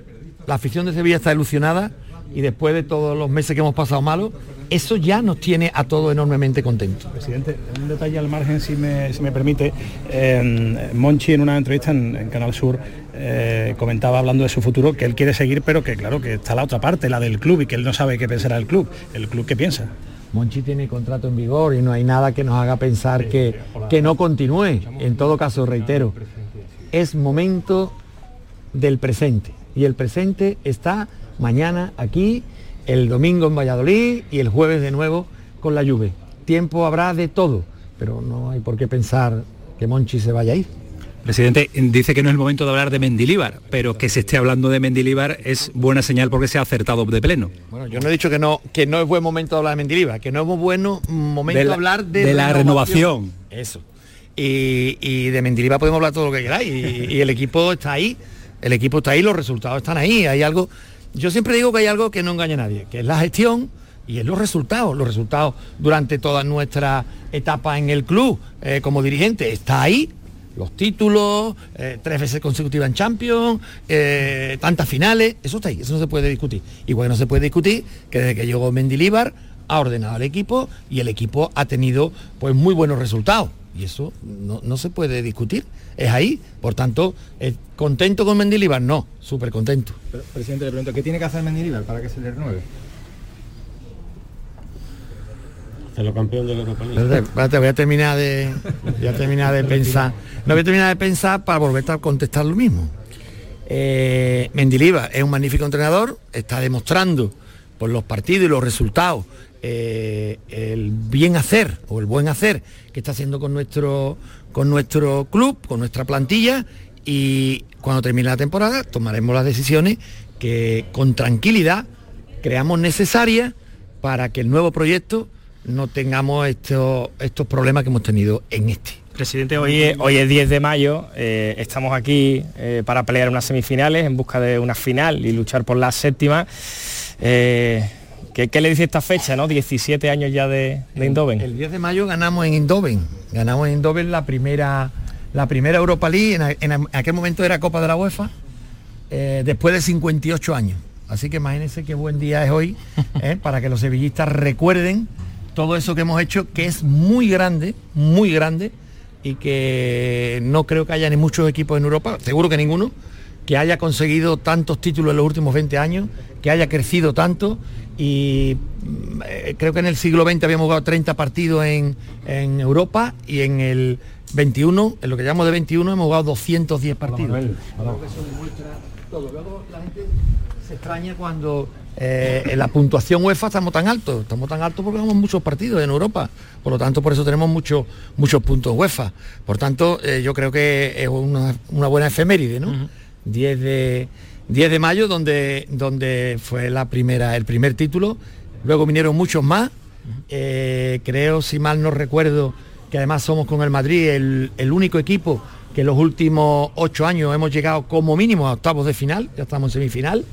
la afición de Sevilla está ilusionada y después de todos los meses que hemos pasado malos, eso ya nos tiene a todos enormemente contentos. Presidente, un detalle al margen, si me, si me permite. Eh, Monchi en una entrevista en, en Canal Sur eh, comentaba hablando de su futuro que él quiere seguir, pero que claro, que está la otra parte, la del club, y que él no sabe qué pensará el club. ¿El club qué piensa? Monchi tiene contrato en vigor y no hay nada que nos haga pensar que, que no continúe. En todo caso, reitero, es momento del presente. Y el presente está mañana aquí, el domingo en Valladolid y el jueves de nuevo con la lluvia. Tiempo habrá de todo, pero no hay por qué pensar que Monchi se vaya a ir. Presidente, dice que no es el momento de hablar de Mendilíbar, pero que se esté hablando de Mendilíbar es buena señal porque se ha acertado de pleno. Bueno, yo no he dicho que no, que no es buen momento de hablar de Mendilibar, que no es muy bueno momento De de, la- hablar de, de la renovación. Eso. Y, y de Mendilibar podemos hablar todo lo que queráis. Y, y el equipo está ahí, el equipo está ahí, los resultados están ahí. Hay algo. Yo siempre digo que hay algo que no engaña a nadie, que es la gestión y es los resultados. Los resultados durante toda nuestra etapa en el club eh, como dirigente está ahí. Los títulos, eh, tres veces consecutivas en Champions, eh, tantas finales, eso está ahí, eso no se puede discutir. Igual que no se puede discutir que desde que llegó Mendilíbar ha ordenado al equipo y el equipo ha tenido pues muy buenos resultados. Y eso no, no se puede discutir. Es ahí. Por tanto, eh, ¿contento con Mendilíbar? No, súper contento. Pero, presidente, le pregunto, ¿qué tiene que hacer Mendilibar para que se le renueve? Hacerlo campeón de la Europa League. Espérate, voy a terminar de. Voy a terminar de pensar. No voy a terminar de pensar para volver a contestar lo mismo. Eh, Mendiliva es un magnífico entrenador, está demostrando por los partidos y los resultados eh, el bien hacer o el buen hacer que está haciendo con nuestro, con nuestro club, con nuestra plantilla y cuando termine la temporada tomaremos las decisiones que con tranquilidad creamos necesarias para que el nuevo proyecto no tengamos estos, estos problemas que hemos tenido en este. Presidente, hoy es, hoy es 10 de mayo, eh, estamos aquí eh, para pelear unas semifinales en busca de una final y luchar por la séptima. ¿Qué, qué le dice esta fecha, no? 17 años ya de, de Indoven. El 10 de mayo ganamos en Indoven, ganamos en Indoven la primera, la primera Europa League, en, aquel momento era Copa de la UEFA, eh, después de 58 años. Así que imagínense qué buen día es hoy eh, para que los sevillistas recuerden todo eso que hemos hecho, que es muy grande, muy grande, y que no creo que haya ni muchos equipos en Europa, seguro que ninguno, que haya conseguido tantos títulos en los últimos 20 años, que haya crecido tanto y eh, creo que en el siglo XX habíamos jugado 30 partidos en, en Europa y en el 21, en lo que llamamos de 21, hemos jugado 210 partidos. Creo que eso demuestra todo. Luego la gente se extraña cuando eh, en la puntuación UEFA estamos tan altos. Estamos tan altos porque jugamos muchos partidos en Europa. Por lo tanto, por eso tenemos muchos muchos puntos UEFA. Por tanto, eh, yo creo que es una, una buena efeméride, ¿no? 10 de 10 de mayo donde donde fue la primera el primer título. Luego vinieron muchos más. Eh, creo si mal no recuerdo que además somos con el Madrid el, el único equipo que en los últimos ocho años hemos llegado como mínimo a octavos de final. Ya estamos en semifinal.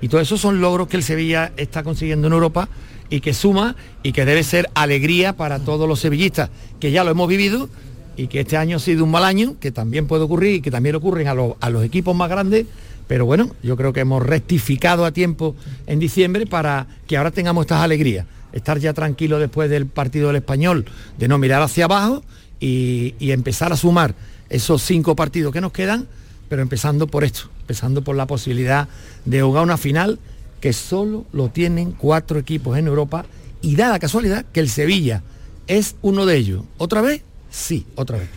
Y todo eso son logros que el Sevilla está consiguiendo en Europa y que suma y que debe ser alegría para todos los sevillistas que ya lo hemos vivido y que este año ha sido un mal año, que también puede ocurrir y que también ocurren a, los- a los equipos más grandes, pero bueno, yo creo que hemos rectificado a tiempo en diciembre para que ahora tengamos estas alegrías, estar ya tranquilo después del partido del español, de no mirar hacia abajo y, y empezar a sumar esos cinco partidos que nos quedan, pero empezando por esto, empezando por la posibilidad de jugar una final que solo lo tienen cuatro equipos en Europa y da la casualidad que el Sevilla es uno de ellos. ¿Otra vez? Sí, otra vez.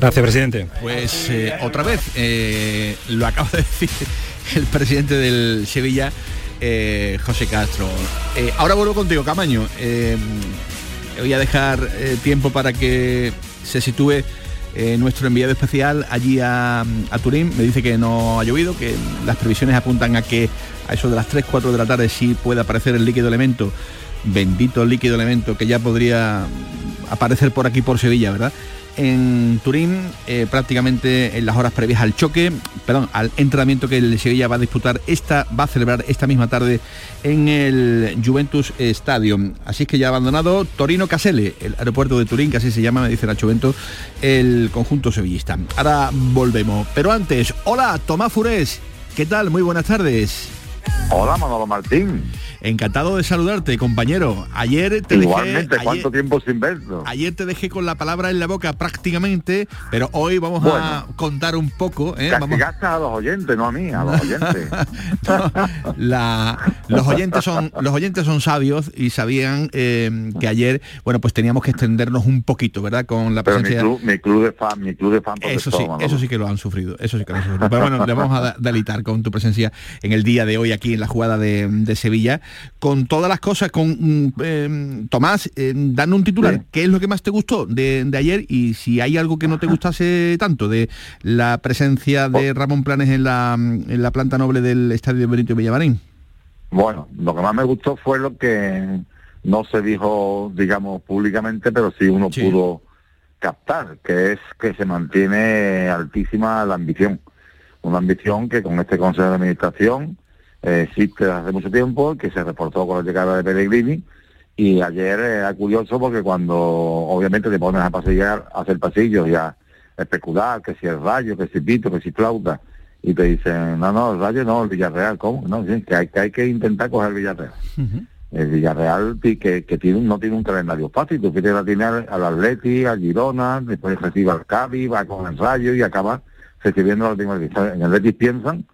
Gracias, presidente. Pues eh, otra vez, eh, lo acaba de decir el presidente del Sevilla, eh, José Castro. Ahora vuelvo contigo, Camaño. Voy a dejar tiempo para que se sitúe eh, nuestro enviado especial allí a, a Turín. Me dice que no ha llovido, que las previsiones apuntan a que a eso de las 3, 4 de la tarde sí puede aparecer el líquido elemento. Bendito líquido elemento que ya podría aparecer por aquí por Sevilla, ¿verdad? En Turín, eh, prácticamente en las horas previas al choque, perdón, al entrenamiento que el Sevilla va a disputar, esta va a celebrar esta misma tarde en el Juventus Stadium. Así es que ya abandonado Torino Casele, el aeropuerto de Turín, que así se llama, me dice Nacho Bento, el conjunto sevillista. Ahora volvemos. Pero antes, hola, Tomás Furés, ¿qué tal? Muy buenas tardes. Hola, Manolo Martín. Encantado de saludarte, compañero. Ayer te Igualmente, dejé, ¿cuánto ayer, tiempo sin verlo? ayer te dejé con la palabra en la boca prácticamente, pero hoy vamos a contar un poco. ¿eh? Vamos- a los oyentes, no a mí, a los oyentes. la- los oyentes son los oyentes son sabios y sabían eh, que ayer bueno pues teníamos que extendernos un poquito verdad con la Pero mi presencia club, mi club de fan, mi club de fan eso sí, eso sí que lo han sufrido, eso sí que lo han sufrido. Pero bueno, le vamos a delitar con tu presencia en el día de hoy aquí en la jugada de, de Sevilla, con todas las cosas, con mm, eh, Tomás, eh, dando un titular, ¿qué es lo que más te gustó de, de ayer? Y si hay algo que no te gustase tanto de la presencia de Ramón Planes en la, en la planta noble del Estadio Benito Villamarín. Bueno, lo que más me gustó fue lo que no se dijo, digamos, públicamente, pero sí uno pudo captar, que es que se mantiene altísima la ambición. Una ambición que con este Consejo de Administración eh, existe hace mucho tiempo, que se reportó con la llegada de Pellegrini, y ayer era curioso porque cuando obviamente te pones a pasear, a hacer pasillos y a especular, que si el rayo, que si pito, que si flauta, y te dicen, no, no, el rayo no, el Villarreal, ¿cómo? No, sí, que hay, que hay que intentar coger el Villarreal. El Villarreal que, que tiene, no tiene un calendario fácil, tú quieres tiene al, Atleti, al Girona, después recibe al Cádiz, va con el Rayo y acaba recibiendo la última. En el Betis piensan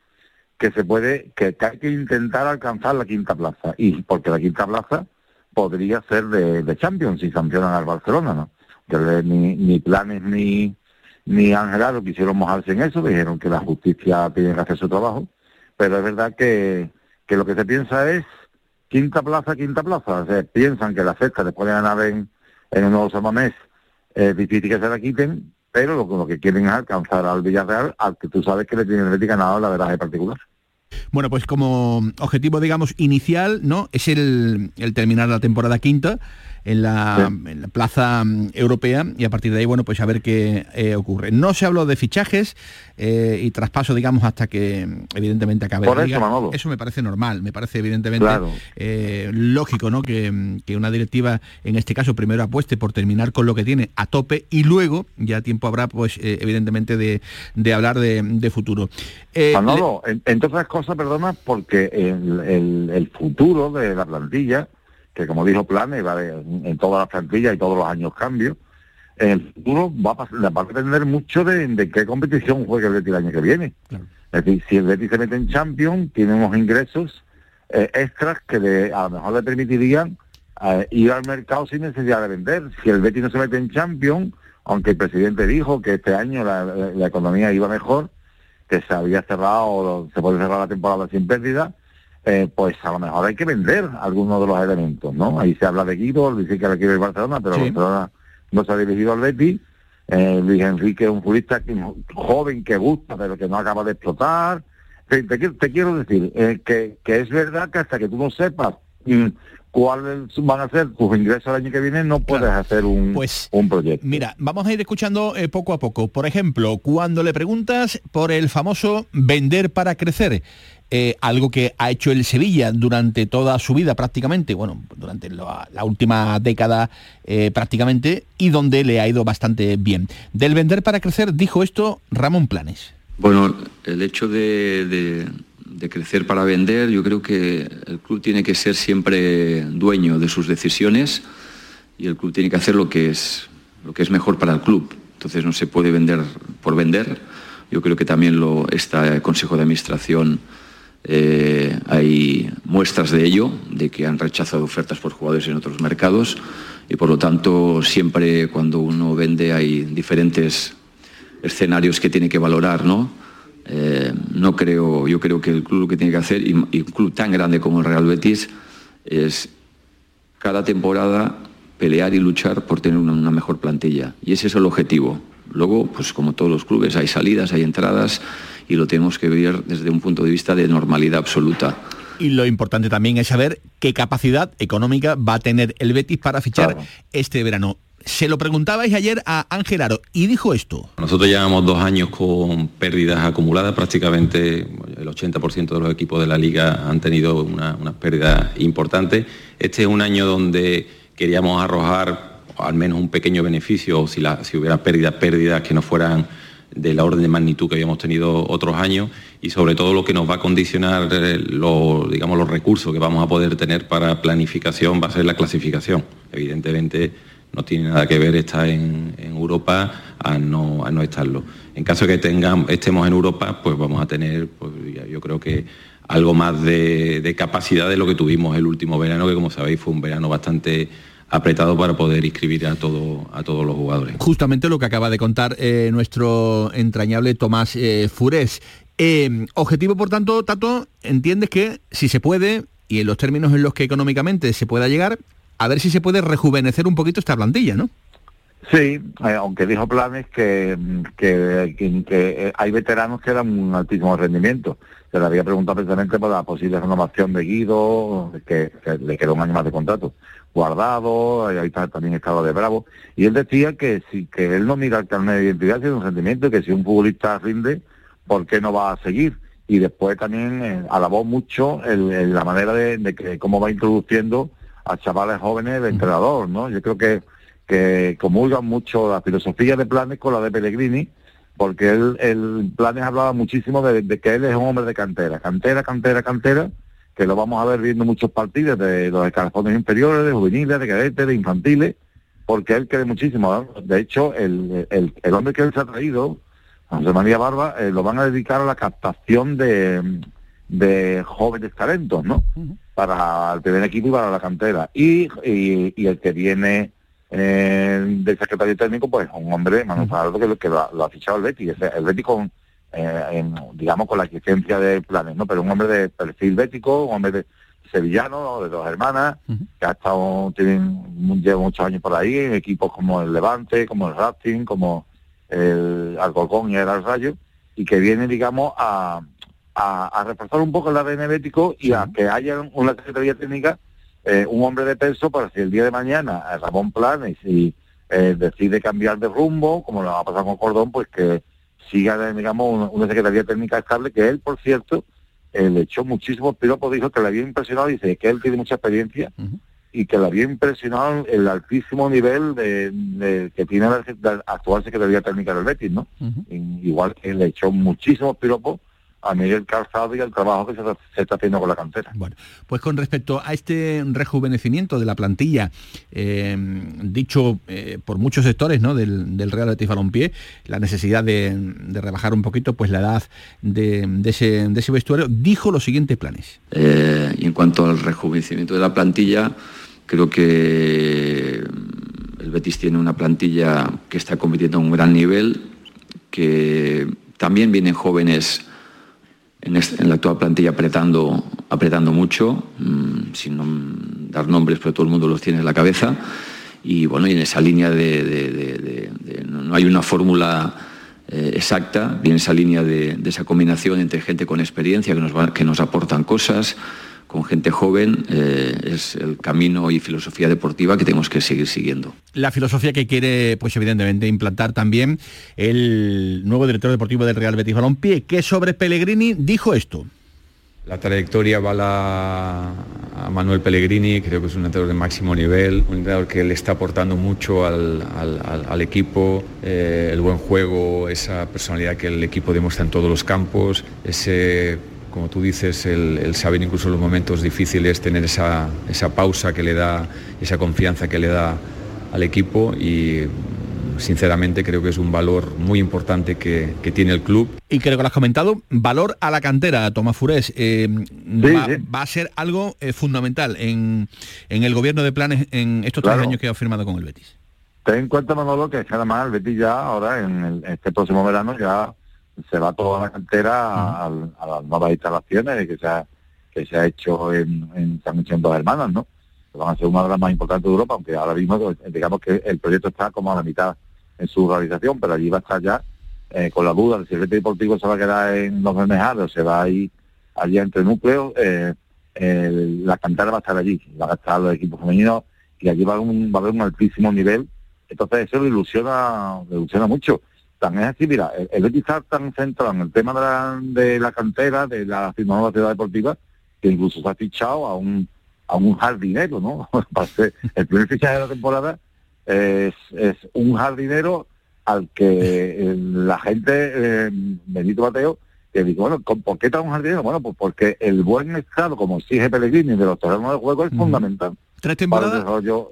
que se puede, que, hay que intentar alcanzar la quinta plaza, y porque la quinta plaza podría ser de, de Champions si sancionan al Barcelona, ¿no? Que ni, ni planes ni ni Ángel quisieron mojarse en eso, dijeron que la justicia tiene que hacer su trabajo, pero es verdad que, que lo que se piensa es quinta plaza, quinta plaza, o piensan que la sexta después de ganar en, en un nuevo Samamés es difícil que se la quiten, pero lo, lo que quieren es alcanzar al Villarreal, al que tú sabes que le tiene el ganado la verdad particular. Bueno, pues como objetivo, digamos, inicial, ¿no? Es el, el terminar la temporada quinta en la, plaza mm, europea y a partir de ahí, bueno, pues a ver qué eh, ocurre. No se habló de fichajes eh, y traspaso, digamos, hasta que mm, evidentemente acabe la liga. Eso, me parece normal, me parece evidentemente eh, lógico, ¿no? Mm, que, una directiva, en este caso, primero apueste por terminar con lo que tiene a tope y luego ya tiempo habrá, pues, evidentemente, de, hablar de, futuro. Manolo, entre otras cosas, perdona, porque el, el futuro de la plantilla que como dijo Planes, va en todas las plantillas y todos los años cambio, en el futuro va a, va a depender mucho de, qué competición juegue el Betis el año que viene. Es decir, si el Betis se mete en Champions, tiene unos ingresos eh, extras que a lo mejor le permitirían eh, ir al mercado sin necesidad de vender. Si el Betis no se mete en Champions, aunque el presidente dijo que este año la, la economía iba mejor, que se había cerrado, se puede cerrar la temporada sin pérdida, eh, pues a lo mejor hay que vender algunos de los elementos, ¿no? Ahí se habla de Guido, dice que le quiere el Barcelona, pero Barcelona no se ha dirigido al Betis. Eh, Luis Enrique es un futbolista joven que gusta, pero que no acaba de explotar. Te, te, quiero decir eh, que, que, es verdad que hasta que tú no sepas mm, cuáles van a ser tus ingresos el año que viene, no puedes hacer un, pues, un proyecto. Mira, vamos a ir escuchando poco a poco. Por ejemplo, cuando le preguntas por el famoso vender para crecer, eh, algo que ha hecho el Sevilla durante toda su vida prácticamente, bueno, durante la, última década eh, prácticamente, y donde le ha ido bastante bien. Del vender para crecer, dijo esto Ramón Planes. Bueno, el hecho de, crecer para vender, yo creo que el club tiene que ser siempre dueño de sus decisiones y el club tiene que hacer lo que es, lo que es mejor para el club. Entonces no se puede vender por vender. Yo creo que también lo, está Consejo de Administración eh, hay muestras de ello, de que han rechazado ofertas por jugadores en otros mercados y por lo tanto siempre cuando uno vende hay diferentes escenarios que tiene que valorar, ¿no? Eh, no creo, yo creo que el club lo que tiene que hacer, y, un club tan grande como el Real Betis, es cada temporada pelear y luchar por tener una, una mejor plantilla. Y ese es el objetivo. Luego, pues como todos los clubes, hay salidas, hay entradas y lo tenemos que ver desde un punto de vista de normalidad absoluta. Y lo importante también es saber qué capacidad económica va a tener el Betis para fichar este verano. Se lo preguntabais ayer a Ángel Aro y dijo esto. Nosotros llevamos dos años con pérdidas acumuladas, prácticamente el 80% de los equipos de la liga han tenido una, una pérdida importante. Este es un año donde queríamos arrojar al menos un pequeño beneficio, o si, si hubiera pérdidas, pérdidas que no fueran de la orden de magnitud que habíamos tenido otros años y sobre todo lo que nos va a condicionar eh, digamos, los recursos que vamos a poder tener para planificación va a ser la clasificación. Evidentemente no tiene nada que ver estar en, Europa a no, no estarlo. En caso de que tengamos, estemos en Europa, pues vamos a tener, pues, yo creo que algo más de, de capacidad de lo que tuvimos el último verano, que como sabéis fue un verano bastante apretado para poder inscribir a, todo, a todos los jugadores. Justamente lo que acaba de contar eh, nuestro entrañable Tomás eh, Furés. Eh, objetivo, por tanto, Tato, entiendes que si se puede, y en los términos en los que económicamente se pueda llegar, a ver si se puede rejuvenecer un poquito esta plantilla, ¿no? Sí, aunque dijo Planes que, que, hay veteranos que dan un altísimo rendimiento. Se le había preguntado precisamente por la posible renovación de Guido, que, que le quedó un año más de contrato guardado, ahí también estaba de Bravo, y él decía que si que él no mira el carnet de identidad, sino un sentimiento, que si un futbolista rinde, ¿por qué no va a seguir? Y después también eh, alabó mucho la manera de, que cómo va introduciendo a chavales jóvenes de entrenador, ¿no? Yo creo que, que comulgan mucho la filosofía de Planes con la de Pellegrini, porque él, el Planes hablaba muchísimo de, de que él es un hombre de cantera, cantera, cantera, cantera, que lo vamos a ver viendo muchos partidos de los escalafones inferiores, de juveniles, de cadetes, de infantiles, porque él cree muchísimo. De hecho, el, el, hombre que él se ha traído, José María Barba, eh, lo van a dedicar a la captación de, de jóvenes talentos, ¿no? para el primer equipo y para la cantera. Y, y, el que viene eh, del secretario técnico, pues un hombre, Manuel Fajardo, que, que lo, ha fichado el Betty. El Betty con, eh, digamos, con la existencia de planes, ¿no? Pero un hombre de perfil bético, un hombre de sevillano, de dos hermanas, que ha estado, tienen, lleva muchos años por ahí, en equipos como el Levante, como el Racing, como el Alcorcón y el Rayo, y que viene, digamos, a, a, reforzar un poco el ADN bético y a que haya una Secretaría Técnica, eh, un hombre de peso para si el día de mañana eh, Ramón Planes y eh, decide cambiar de rumbo, como lo va a pasar con Cordón, pues que siga, digamos, una, Secretaría Técnica estable, que él, por cierto, le echó muchísimos piropos, dijo que le había impresionado, dice que él tiene mucha experiencia, y que le había impresionado el altísimo nivel de, que tiene la, actual Secretaría Técnica del Betis, ¿no? Igual que le echó muchísimos piropos a Miguel Calzado y al trabajo que se, está haciendo con la cantera. Bueno, pues con respecto a este rejuvenecimiento de la plantilla, eh, dicho eh, por muchos sectores ¿no? del, Real Betis Balompié, la necesidad de, rebajar un poquito pues la edad de, ese, vestuario, dijo los siguientes planes. Eh, y en cuanto al rejuvenecimiento de la plantilla, creo que el Betis tiene una plantilla que está compitiendo a un gran nivel, que también vienen jóvenes en, la actual plantilla apretando, apretando mucho, mm, sin dar nombres, pero todo el mundo los tiene en la cabeza. Y bueno, y en esa línea de, no hay una fórmula eh, exacta, viene esa línea de, esa combinación entre gente con experiencia que nos, que nos aportan cosas, con gente joven eh, es el camino y filosofía deportiva que tenemos que seguir siguiendo. La filosofía que quiere, pues evidentemente, implantar también el nuevo director deportivo del Real Betis Balompié, que sobre Pellegrini dijo esto. La trayectoria va a Manuel Pellegrini, creo que es un entrenador de máximo nivel, un entrenador que le está aportando mucho al, equipo, eh, el buen juego, esa personalidad que el equipo demuestra en todos los campos, ese como tú dices, el, saber incluso en los momentos difíciles tener esa, pausa que le da, esa confianza que le da al equipo y sinceramente creo que es un valor muy importante que, tiene el club. Y creo que lo has comentado, valor a la cantera, Tomás Furés, eh, va, a ser algo eh, fundamental en, el gobierno de planes en estos tres años que ha firmado con el Betis. Ten en cuenta, Manolo, que además el Betis ya ahora, en este próximo verano, ya se va toda la cantera a, las nuevas instalaciones que se ha, que se ha hecho en, en San Vicente Dos Hermanas, ¿no? van a ser una de las más importantes de Europa, aunque ahora mismo pues, digamos que el proyecto está como a la mitad en su realización, pero allí va a estar ya eh, con la duda de si el deportivo se va a quedar en los o se va a ir allí entre núcleos, eh, la cantera va a estar allí, va a estar los equipos femeninos y allí va a, va a haber un altísimo nivel, entonces eso le ilusiona, le ilusiona mucho tan es así, mira, el, Betis está tan centrado en el tema de la, de la cantera, de la nueva ciudad deportiva, que incluso se ha fichado a un a un jardinero, ¿no? el primer fichaje de la temporada es, es un jardinero al que la gente, eh, Benito Mateo, que dice, bueno, ¿por qué está un jardinero? Bueno, pues porque el buen estado, como exige Pellegrini, de los terrenos de juego es fundamental. ¿Tres temporadas?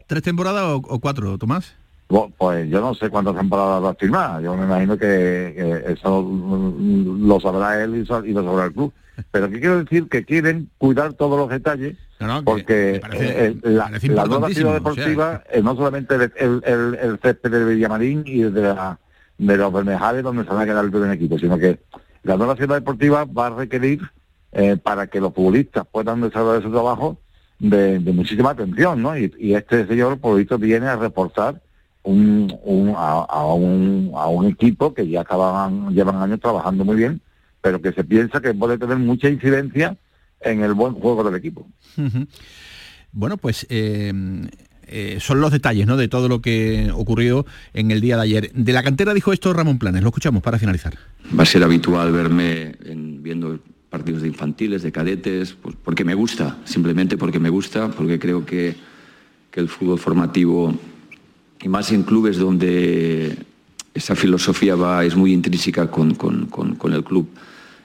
¿Tres temporadas o, o cuatro, Tomás? Pues yo no sé cuántas temporadas va a firmar. Yo me imagino que, eso lo sabrá él y, lo sabrá el club. Pero ¿qué quiero decir? Que quieren cuidar todos los detalles porque la, nueva ciudad deportiva es no solamente el, el, césped de Villamarín y de, la, de los Bermejales donde se va a quedar el primer equipo, sino que la nueva ciudad deportiva va a requerir eh, para que los futbolistas puedan desarrollar su trabajo de, muchísima atención, ¿no? Y, y este señor, por visto, viene a reportar un, un, a, un, a un equipo que ya acaban, llevan años trabajando muy bien, pero que se piensa que puede tener mucha incidencia en el buen juego del equipo. Bueno, pues eh, eh, son los detalles ¿no? de todo lo que ocurrió en el día de ayer. De la cantera dijo esto Ramón Planes, lo escuchamos para finalizar. Va a ser habitual verme viendo partidos de infantiles, de cadetes, pues porque me gusta, simplemente porque me gusta, porque creo que, que el fútbol formativo y más en clubes donde esa filosofía va, es muy intrínseca con, el club.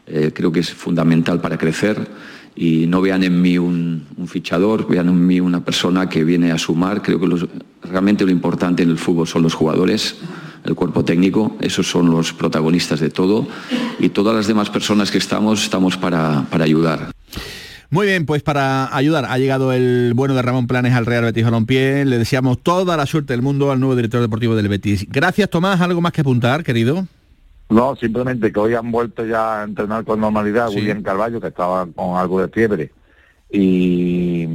Eh, creo que es fundamental para crecer y no vean en mí un, fichador, vean en mí una persona que viene a sumar. Creo que realmente lo importante en el fútbol son los jugadores, el cuerpo técnico, esos son los protagonistas de todo y todas las demás personas que estamos estamos para, para ayudar. Muy bien, pues para ayudar ha llegado el bueno de Ramón Planes al Real Betis Balompié. Le deseamos toda la suerte del mundo al nuevo director deportivo del Betis. Gracias Tomás, ¿algo más que apuntar, querido? No, simplemente que hoy han vuelto ya a entrenar con normalidad William Carballo, que estaba con algo de fiebre, y,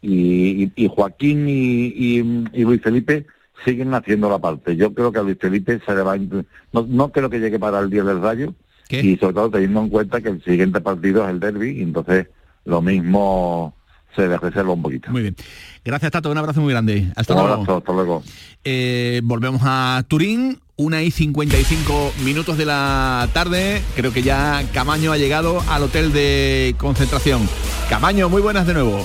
y, Joaquín y, Luis Felipe siguen haciendo la parte. Yo creo que a Luis Felipe se le va a... No, no creo que llegue para el día del rayo, y sobre todo teniendo en cuenta que el siguiente partido es el derby, y entonces lo mismo se le reserva un poquito. Muy bien. Gracias, Tato. Un abrazo muy grande. Hasta un luego. Abrazo, hasta luego. Eh, volvemos a Turín. Una y 55 minutos de la tarde. Creo que ya Camaño ha llegado al hotel de concentración. Camaño, muy buenas de nuevo.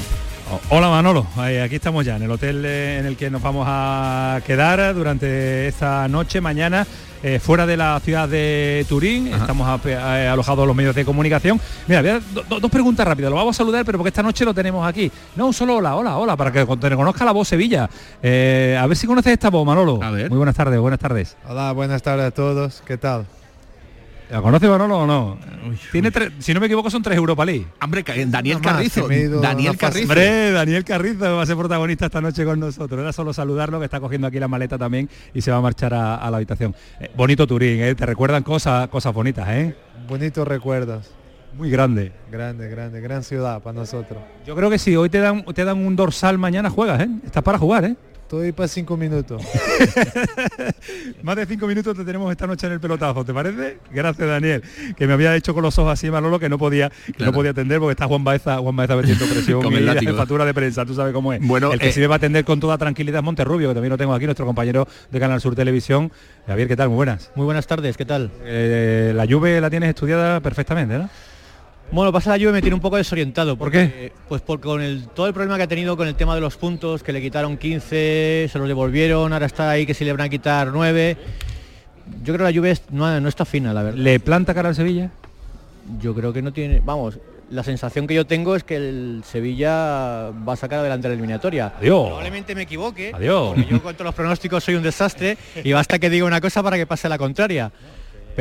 Hola Manolo, aquí estamos ya en el hotel eh, en el que nos vamos a quedar durante esta noche, mañana, eh, fuera de la ciudad de Turín. Estamos eh, alojados los medios de comunicación. Mira, dos preguntas rápidas. Lo vamos a saludar, pero porque esta noche lo tenemos aquí. No, solo hola, hola, hola, para que te conozca la voz Sevilla. a ver si conoces esta voz, Manolo. A ver. Muy buenas tardes, buenas tardes. Hola, buenas tardes a todos. ¿Qué tal? ¿La conoce Manolo o no? Tiene si no me equivoco son tres Europa League. Hombre, Daniel Carrizo. Daniel Carrizo. Hombre, Daniel Carrizo va a ser protagonista esta noche con nosotros. Era solo saludarlo, que está cogiendo aquí la maleta también y se va a marchar a, la habitación. Eh, bonito Turín, ¿eh? Te recuerdan cosas, cosas bonitas, ¿eh? Bonitos recuerdos. Muy grande. Grande, grande, gran ciudad para nosotros. Yo creo que si hoy te dan, te dan un dorsal, mañana juegas, ¿eh? Estás para jugar, ¿eh? Estoy para cinco minutos. Más de cinco minutos te tenemos esta noche en el pelotazo, ¿te parece? Gracias, Daniel. Que me había hecho con los ojos así, Manolo, que no podía, que no podía atender porque está Juan Baeza, Juan Baeza metiendo presión y la jefatura de prensa, tú sabes cómo es. Bueno, el que eh, sí me va a atender con toda tranquilidad es Monterrubio, que también lo tengo aquí, nuestro compañero de Canal Sur Televisión. Javier, ¿qué tal? Muy buenas. Muy buenas tardes, ¿qué tal? Eh, la lluvia la tienes estudiada perfectamente, ¿no? Bueno, pasa la lluvia me tiene un poco desorientado. ¿Por qué? Pues porque con el, todo el problema que ha tenido con el tema de los puntos, que le quitaron 15, se los devolvieron, ahora está ahí que si le van a quitar 9. Yo creo que la lluvia no, está fina, la verdad. ¿Le planta cara al Sevilla? Yo creo que no tiene... Vamos, la sensación que yo tengo es que el Sevilla va a sacar adelante la eliminatoria. Adiós. Probablemente me equivoque. Adiós. yo con todos los pronósticos soy un desastre y basta que diga una cosa para que pase la contraria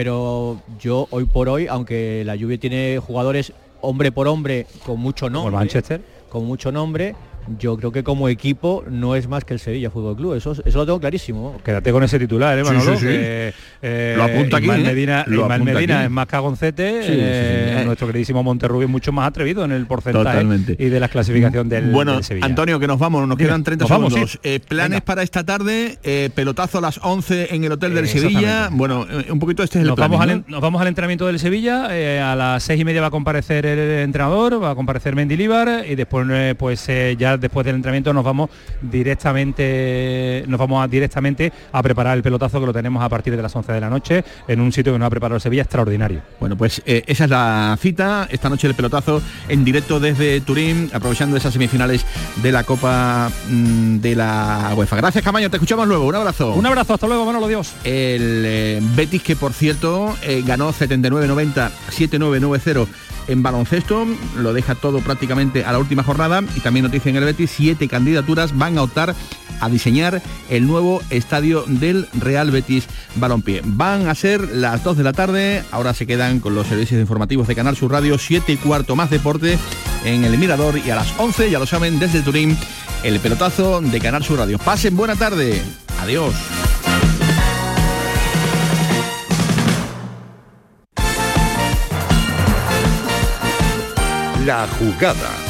pero yo hoy por hoy, aunque la lluvia tiene jugadores hombre por hombre con mucho nombre, Manchester, con mucho nombre, yo creo que como equipo no es más que el Sevilla Fútbol Club. Eso, eso lo tengo clarísimo. Quédate con ese titular, ¿eh, Manolo? Eh, lo apunta aquí. ¿eh? Medina, Medina es más cagoncete. Eh, nuestro queridísimo Monterrubio es mucho más atrevido en el porcentaje y de la clasificación del, bueno, Sevilla. Antonio, que nos vamos, nos quedan 30 segundos. planes para esta tarde, pelotazo a las 11 en el Hotel del Sevilla. Bueno, un poquito este es el nos plan. Vamos al, nos vamos al entrenamiento del Sevilla. a las seis y media va a comparecer el entrenador, va a comparecer Mendilibar y después pues ya después del entrenamiento nos vamos directamente nos vamos a, directamente a preparar el pelotazo que lo tenemos a partir de las 11 de la noche en un sitio que nos ha preparado Sevilla extraordinario. Bueno, pues eh, esa es la cita esta noche el pelotazo en directo desde Turín, aprovechando esas semifinales de la Copa mm, de la UEFA. Gracias, Camaño, te escuchamos luego. Un abrazo. Un abrazo, hasta luego, Manolo Dios. El eh, Betis que por cierto eh, ganó 79-90, 7-9-9-0 en baloncesto, lo deja todo prácticamente a la última jornada y también noticia en el Betis, siete candidaturas van a optar a diseñar el nuevo estadio del Real Betis Balompié. Van a ser las 2 de la tarde, ahora se quedan con los servicios informativos de Canal Sur Radio, 7 y cuarto más deporte en el Mirador y a las 11, ya lo saben, desde Turín, el pelotazo de Canal Sur Radio. Pasen buena tarde. Adiós. La jugada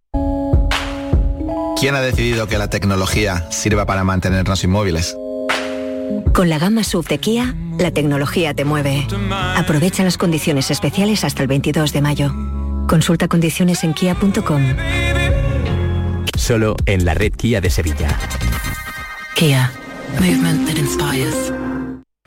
¿Quién ha decidido que la tecnología sirva para mantenernos inmóviles? Con la gama SUV de Kia, la tecnología te mueve. Aprovecha las condiciones especiales hasta el 22 de mayo. Consulta condiciones en kia.com. Solo en la red Kia de Sevilla. Kia. Movement that inspires.